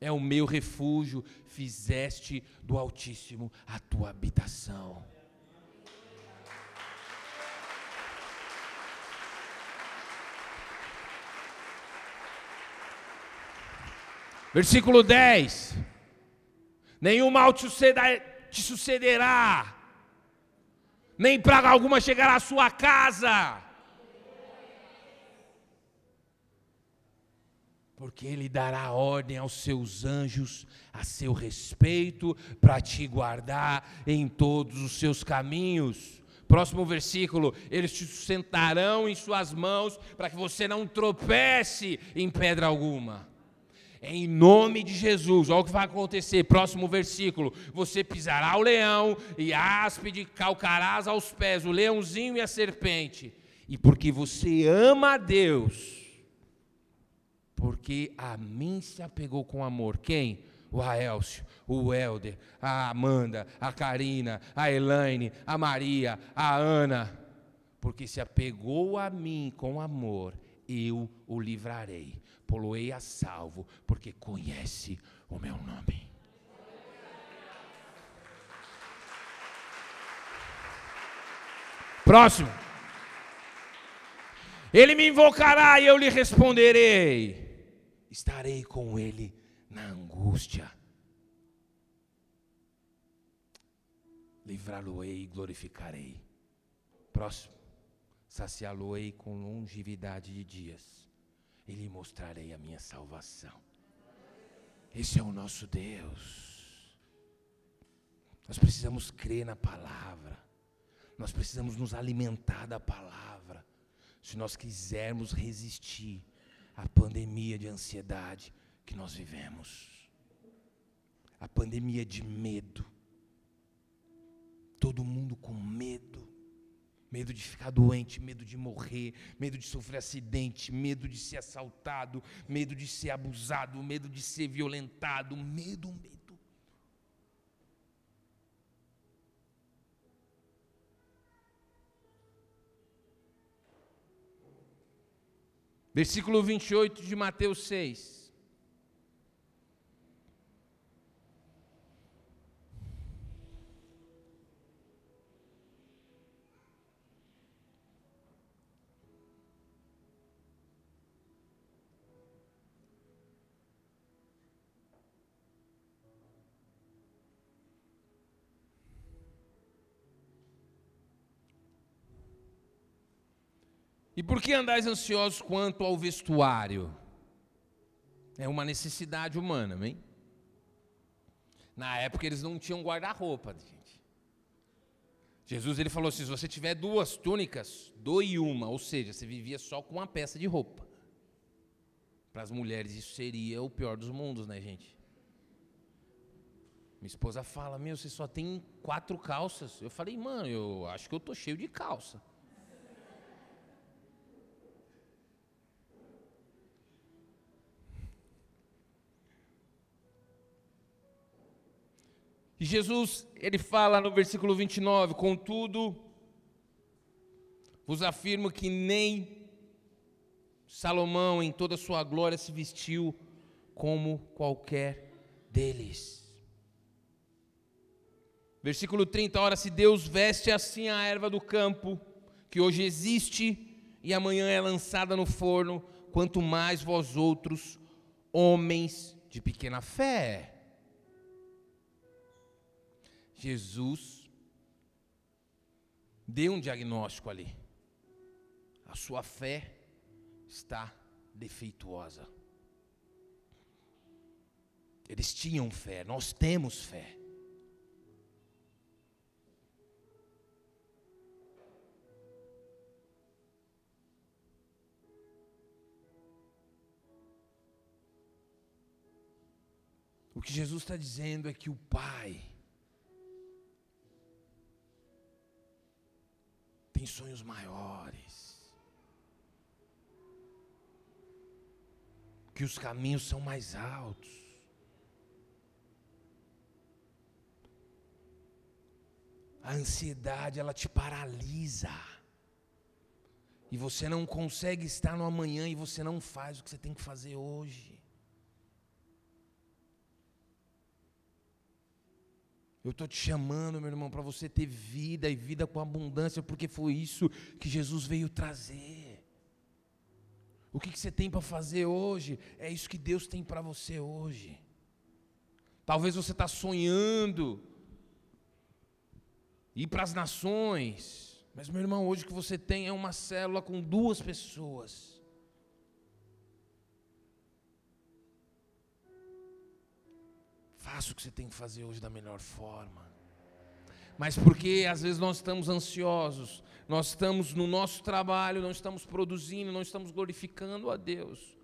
é o meu refúgio, fizeste do Altíssimo a tua habitação. Versículo 10: Nenhum mal te sucederá te sucederá, nem praga alguma chegará à sua casa. Porque Ele dará ordem aos seus anjos a seu respeito, para te guardar em todos os seus caminhos. Próximo versículo: Eles te sustentarão em suas mãos, para que você não tropece em pedra alguma. Em nome de Jesus, olha o que vai acontecer. Próximo versículo: Você pisará o leão e a áspide calcarás aos pés, o leãozinho e a serpente. E porque você ama a Deus, porque a mim se apegou com amor. Quem? O Aelcio, o Helder, a Amanda, a Karina, a Elaine, a Maria, a Ana. Porque se apegou a mim com amor, eu o livrarei poloei a salvo, porque conhece o meu nome. Próximo. Ele me invocará e eu lhe responderei. Estarei com ele na angústia. Livrá-lo-ei e glorificarei. Próximo. Saciá-lo-ei com longevidade de dias e lhe mostrarei a minha salvação. Esse é o nosso Deus. Nós precisamos crer na palavra. Nós precisamos nos alimentar da palavra. Se nós quisermos resistir à pandemia de ansiedade que nós vivemos. A pandemia de medo. Todo mundo com medo Medo de ficar doente, medo de morrer, medo de sofrer acidente, medo de ser assaltado, medo de ser abusado, medo de ser violentado, medo, medo. Versículo 28 de Mateus 6. Por que andais ansiosos quanto ao vestuário? É uma necessidade humana, amém? Na época eles não tinham guarda-roupa, gente. Jesus ele falou assim: se você tiver duas túnicas, doe uma, ou seja, você vivia só com uma peça de roupa. Para as mulheres isso seria o pior dos mundos, né, gente? Minha esposa fala: Meu, você só tem quatro calças. Eu falei: Mano, eu acho que eu tô cheio de calça. E Jesus, ele fala no versículo 29, contudo, vos afirmo que nem Salomão em toda a sua glória se vestiu como qualquer deles. Versículo 30, ora se Deus veste assim a erva do campo, que hoje existe e amanhã é lançada no forno, quanto mais vós outros, homens de pequena fé. Jesus deu um diagnóstico ali. A sua fé está defeituosa. Eles tinham fé, nós temos fé. O que Jesus está dizendo é que o Pai tem sonhos maiores. Que os caminhos são mais altos. A ansiedade, ela te paralisa. E você não consegue estar no amanhã e você não faz o que você tem que fazer hoje. Eu estou te chamando, meu irmão, para você ter vida e vida com abundância, porque foi isso que Jesus veio trazer. O que, que você tem para fazer hoje? É isso que Deus tem para você hoje. Talvez você está sonhando ir para as nações, mas meu irmão, hoje o que você tem é uma célula com duas pessoas. Faça o que você tem que fazer hoje da melhor forma. Mas porque às vezes nós estamos ansiosos, nós estamos no nosso trabalho, não estamos produzindo, não estamos glorificando a Deus,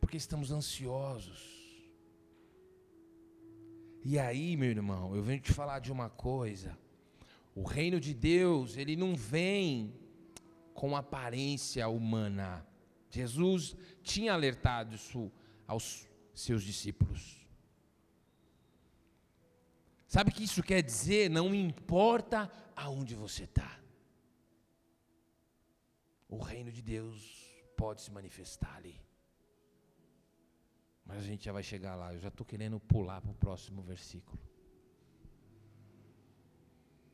porque estamos ansiosos. E aí, meu irmão, eu venho te falar de uma coisa: o reino de Deus, ele não vem com aparência humana. Jesus tinha alertado isso aos seus discípulos. Sabe o que isso quer dizer? Não importa aonde você está. O reino de Deus pode se manifestar ali. Mas a gente já vai chegar lá. Eu já estou querendo pular para o próximo versículo.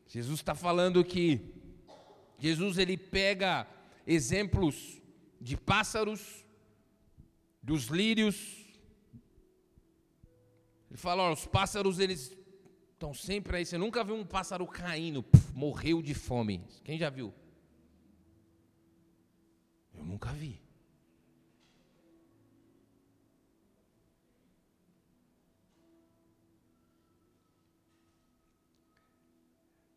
Jesus está falando que Jesus ele pega exemplos de pássaros, dos lírios. Ele fala, ó, os pássaros eles Estão sempre aí. Você nunca viu um pássaro caindo, puf, morreu de fome. Quem já viu? Eu nunca vi.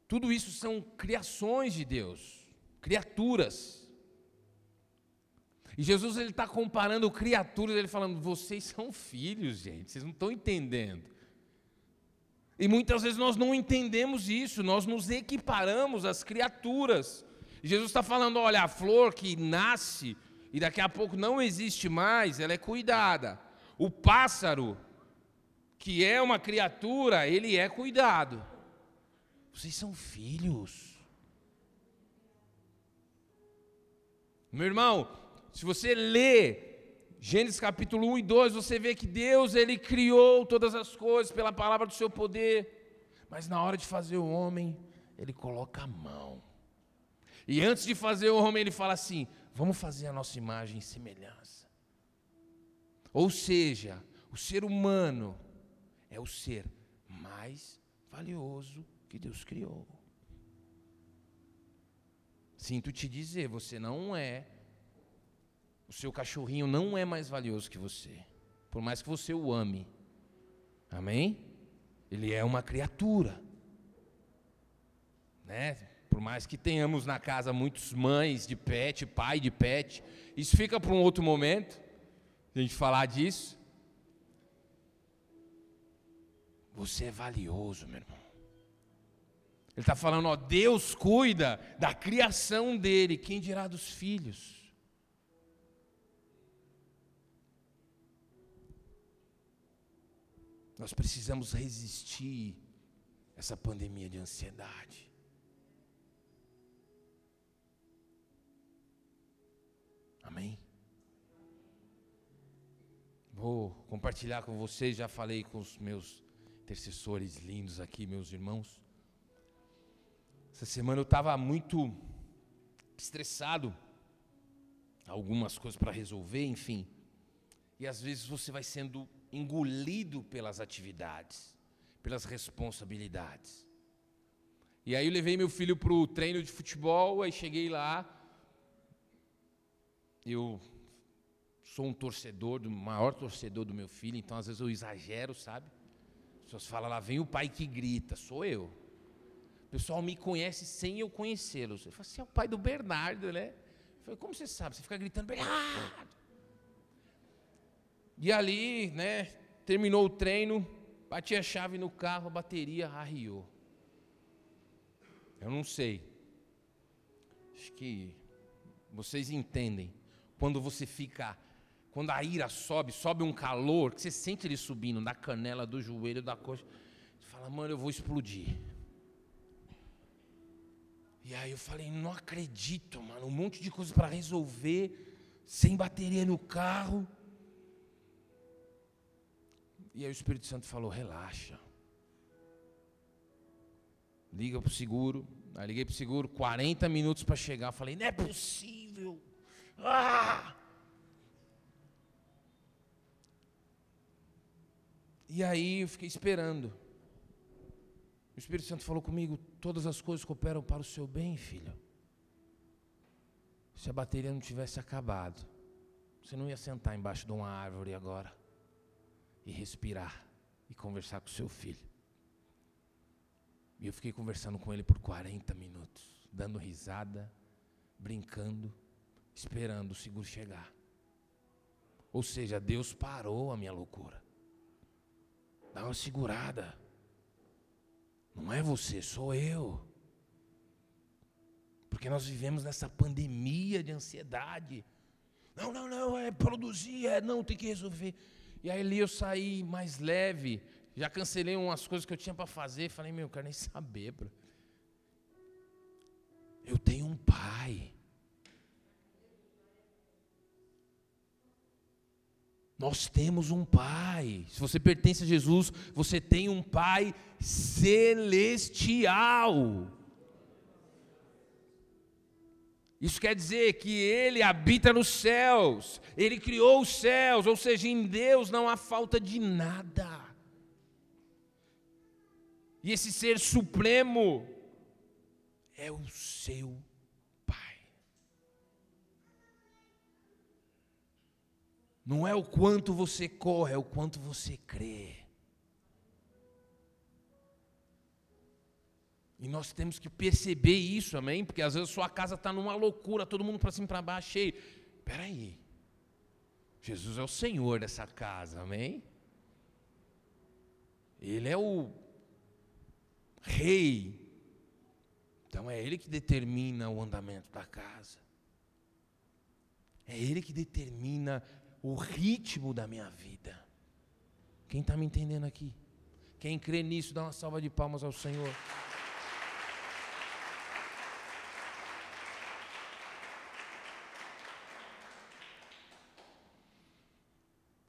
Tudo isso são criações de Deus, criaturas. E Jesus ele está comparando criaturas, ele falando: vocês são filhos, gente, vocês não estão entendendo. E muitas vezes nós não entendemos isso, nós nos equiparamos às criaturas. Jesus está falando: olha, a flor que nasce e daqui a pouco não existe mais, ela é cuidada. O pássaro, que é uma criatura, ele é cuidado. Vocês são filhos. Meu irmão, se você lê Gênesis capítulo 1 e 2, você vê que Deus ele criou todas as coisas pela palavra do seu poder, mas na hora de fazer o homem, ele coloca a mão. E antes de fazer o homem, ele fala assim: vamos fazer a nossa imagem e semelhança. Ou seja, o ser humano é o ser mais valioso que Deus criou. Sinto te dizer, você não é, o seu cachorrinho não é mais valioso que você, por mais que você o ame. Amém? Ele é uma criatura. Né? Por mais que tenhamos na casa muitas mães de pet, pai de pet, isso fica para um outro momento, a gente falar disso. Você é valioso, meu irmão. Ele está falando, ó, Deus cuida da criação dele, quem dirá dos filhos? Nós precisamos resistir essa pandemia de ansiedade. Amém? Vou compartilhar com vocês, já falei com os meus intercessores lindos aqui, meus irmãos. Essa semana eu estava muito estressado, algumas coisas para resolver, enfim. E às vezes você vai sendo engolido pelas atividades, pelas responsabilidades. E aí eu levei meu filho para o treino de futebol, aí cheguei lá, eu sou um torcedor, do maior torcedor do meu filho, então às vezes eu exagero, sabe? As pessoas falam lá, vem o pai que grita, sou eu. O pessoal me conhece sem eu conhecê-los. Eu falo, você é o pai do Bernardo, né? Eu falei, como você sabe? Você fica gritando, Bernardo. E ali, né, terminou o treino, bati a chave no carro, a bateria arriou. Eu não sei. Acho que vocês entendem quando você fica, quando a ira sobe, sobe um calor, que você sente ele subindo da canela, do joelho, da coxa. Você fala, mano, eu vou explodir. E aí eu falei, não acredito, mano, um monte de coisa para resolver, sem bateria no carro. E aí o Espírito Santo falou, relaxa. Liga para o seguro. Aí liguei para o seguro, 40 minutos para chegar. Falei, não é possível. Ah! E aí eu fiquei esperando. O Espírito Santo falou comigo: todas as coisas cooperam para o seu bem, filho. Se a bateria não tivesse acabado, você não ia sentar embaixo de uma árvore agora e respirar e conversar com seu filho. E eu fiquei conversando com ele por 40 minutos, dando risada, brincando esperando o seguro chegar. Ou seja, Deus parou a minha loucura. Dá uma segurada. Não é você, sou eu. Porque nós vivemos nessa pandemia de ansiedade. Não, não, não, é produzir, é não, tem que resolver. E aí ali eu saí mais leve, já cancelei umas coisas que eu tinha para fazer, falei, meu, eu quero nem saber, bro. Eu tenho um pai. Nós temos um Pai. Se você pertence a Jesus, você tem um Pai celestial. Isso quer dizer que Ele habita nos céus, Ele criou os céus, ou seja, em Deus não há falta de nada. E esse Ser Supremo é o seu Não é o quanto você corre, é o quanto você crê. E nós temos que perceber isso, amém? Porque às vezes sua casa está numa loucura, todo mundo para cima e para baixo, cheio. Espera aí. Jesus é o Senhor dessa casa, amém? Ele é o rei. Então é Ele que determina o andamento da casa. É Ele que determina o ritmo da minha vida. Quem está me entendendo aqui? Quem crê nisso, dá uma salva de palmas ao Senhor.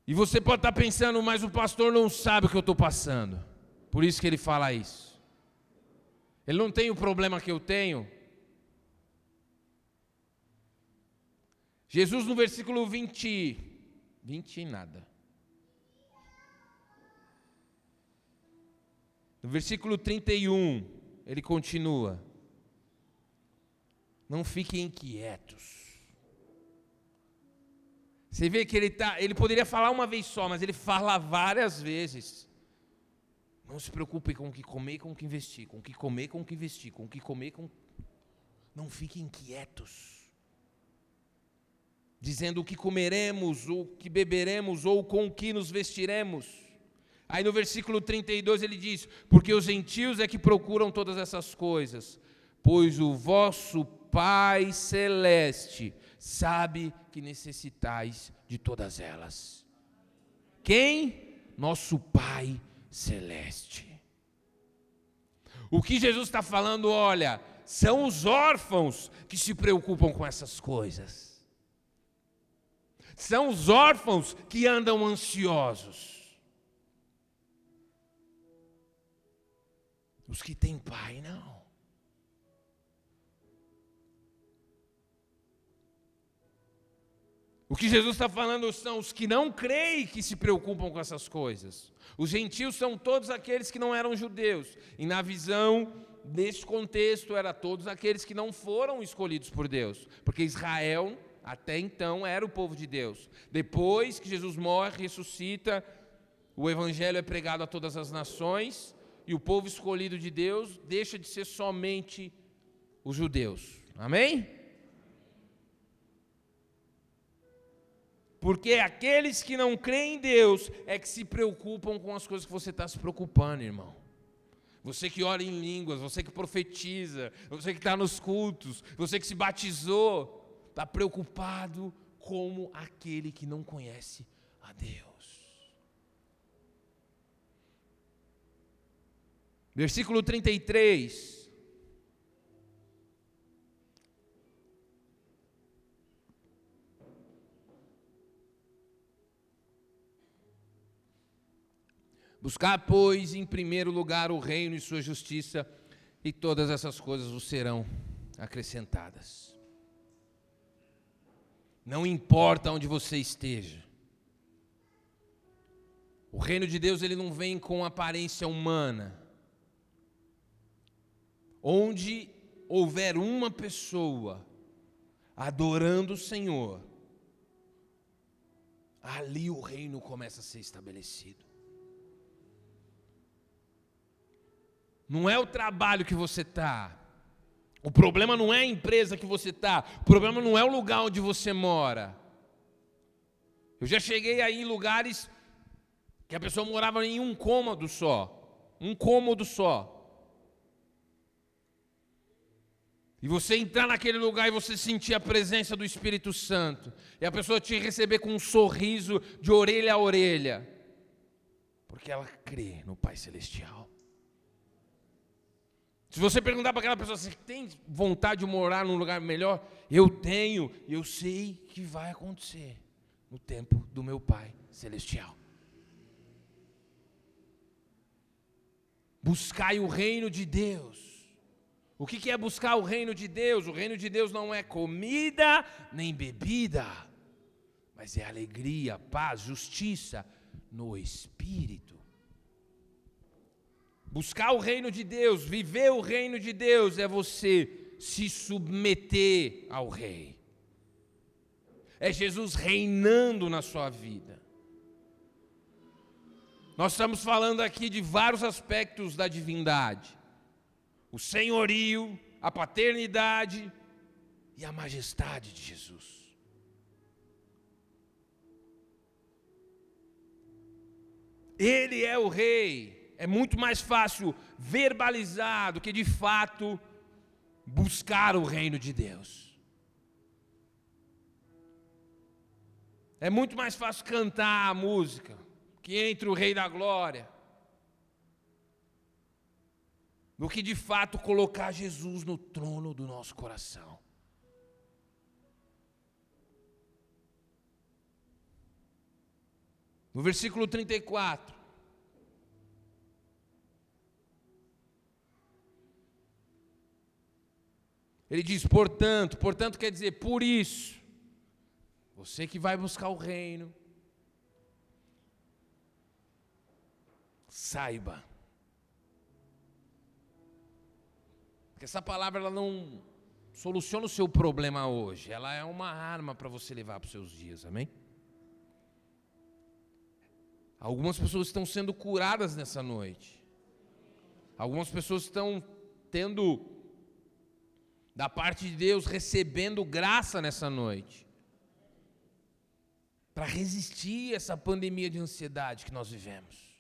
E você pode estar pensando, mas o pastor não sabe o que eu estou passando. Por isso que ele fala isso. Ele não tem o problema que eu tenho. Jesus no versículo 20, 20 e nada. No versículo 31, ele continua: Não fiquem inquietos. Você vê que ele tá, ele poderia falar uma vez só, mas ele fala várias vezes. Não se preocupe com o que comer, com o que investir, com o que comer, com o que investir, com o que comer, com Não fiquem inquietos. Dizendo o que comeremos, o que beberemos ou com o que nos vestiremos. Aí no versículo 32 ele diz: Porque os gentios é que procuram todas essas coisas, pois o vosso Pai celeste sabe que necessitais de todas elas. Quem? Nosso Pai Celeste. O que Jesus está falando, olha, são os órfãos que se preocupam com essas coisas. São os órfãos que andam ansiosos. Os que têm pai, não. O que Jesus está falando são os que não creem que se preocupam com essas coisas. Os gentios são todos aqueles que não eram judeus. E na visão deste contexto, era todos aqueles que não foram escolhidos por Deus. Porque Israel, até então, era o povo de Deus. Depois que Jesus morre, ressuscita, o evangelho é pregado a todas as nações. E o povo escolhido de Deus deixa de ser somente os judeus. Amém? Porque aqueles que não creem em Deus é que se preocupam com as coisas que você está se preocupando, irmão. Você que ora em línguas, você que profetiza, você que está nos cultos, você que se batizou, está preocupado como aquele que não conhece a Deus. Versículo 33. Buscar, pois, em primeiro lugar o reino e sua justiça, e todas essas coisas vos serão acrescentadas. Não importa onde você esteja. O reino de Deus ele não vem com aparência humana. Onde houver uma pessoa adorando o Senhor, ali o reino começa a ser estabelecido. Não é o trabalho que você está. O problema não é a empresa que você está. O problema não é o lugar onde você mora. Eu já cheguei aí em lugares que a pessoa morava em um cômodo só. Um cômodo só. E você entrar naquele lugar e você sentir a presença do Espírito Santo. E a pessoa te receber com um sorriso de orelha a orelha. Porque ela crê no Pai Celestial. Se você perguntar para aquela pessoa, você tem vontade de morar num lugar melhor? Eu tenho, eu sei que vai acontecer no tempo do meu Pai Celestial. Buscai o reino de Deus. O que é buscar o reino de Deus? O reino de Deus não é comida nem bebida, mas é alegria, paz, justiça no Espírito. Buscar o reino de Deus, viver o reino de Deus, é você se submeter ao Rei. É Jesus reinando na sua vida. Nós estamos falando aqui de vários aspectos da divindade: o senhorio, a paternidade e a majestade de Jesus. Ele é o Rei é muito mais fácil verbalizar do que de fato buscar o reino de Deus. É muito mais fácil cantar a música que entre o Rei da Glória do que de fato colocar Jesus no trono do nosso coração. No versículo 34. Ele diz, portanto, portanto quer dizer, por isso, você que vai buscar o reino, saiba. que essa palavra ela não soluciona o seu problema hoje, ela é uma arma para você levar para os seus dias, amém? Algumas pessoas estão sendo curadas nessa noite. Algumas pessoas estão tendo da parte de Deus recebendo graça nessa noite para resistir a essa pandemia de ansiedade que nós vivemos.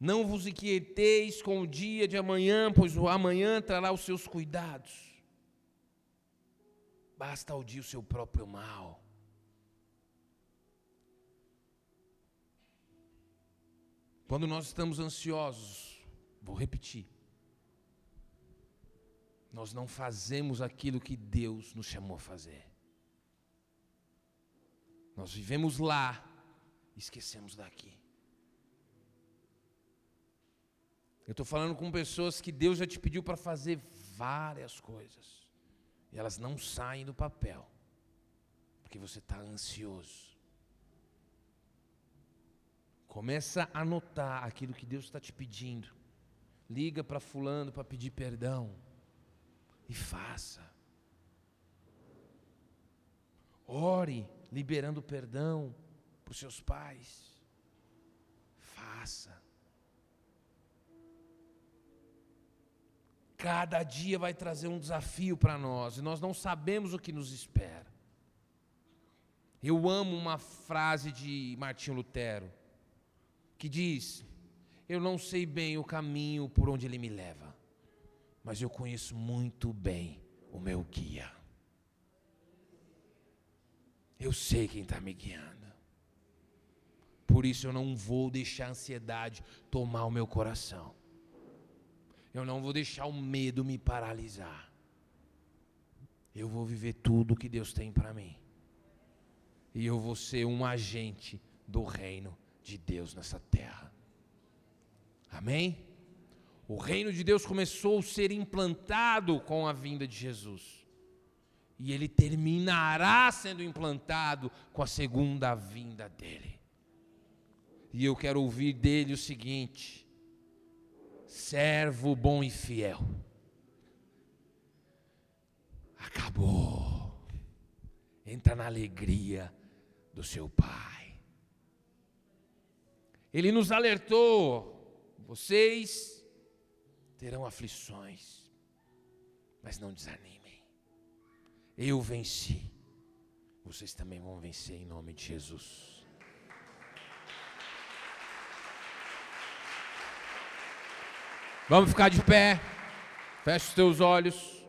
Não vos inquieteis com o dia de amanhã, pois o amanhã trará os seus cuidados. Basta ao dia o seu próprio mal. Quando nós estamos ansiosos, vou repetir, nós não fazemos aquilo que Deus nos chamou a fazer. Nós vivemos lá, esquecemos daqui. Eu estou falando com pessoas que Deus já te pediu para fazer várias coisas, e elas não saem do papel, porque você está ansioso. Começa a anotar aquilo que Deus está te pedindo. Liga para fulano para pedir perdão e faça. Ore liberando perdão para os seus pais. Faça. Cada dia vai trazer um desafio para nós e nós não sabemos o que nos espera. Eu amo uma frase de Martinho Lutero que diz: Eu não sei bem o caminho por onde ele me leva mas eu conheço muito bem o meu guia. Eu sei quem está me guiando. Por isso eu não vou deixar a ansiedade tomar o meu coração. Eu não vou deixar o medo me paralisar. Eu vou viver tudo que Deus tem para mim. E eu vou ser um agente do reino de Deus nessa terra. Amém? O reino de Deus começou a ser implantado com a vinda de Jesus. E ele terminará sendo implantado com a segunda vinda dele. E eu quero ouvir dele o seguinte: servo bom e fiel. Acabou. Entra na alegria do seu Pai. Ele nos alertou, vocês terão aflições, mas não desanimem. Eu venci, vocês também vão vencer em nome de Jesus. Vamos ficar de pé, feche os teus olhos.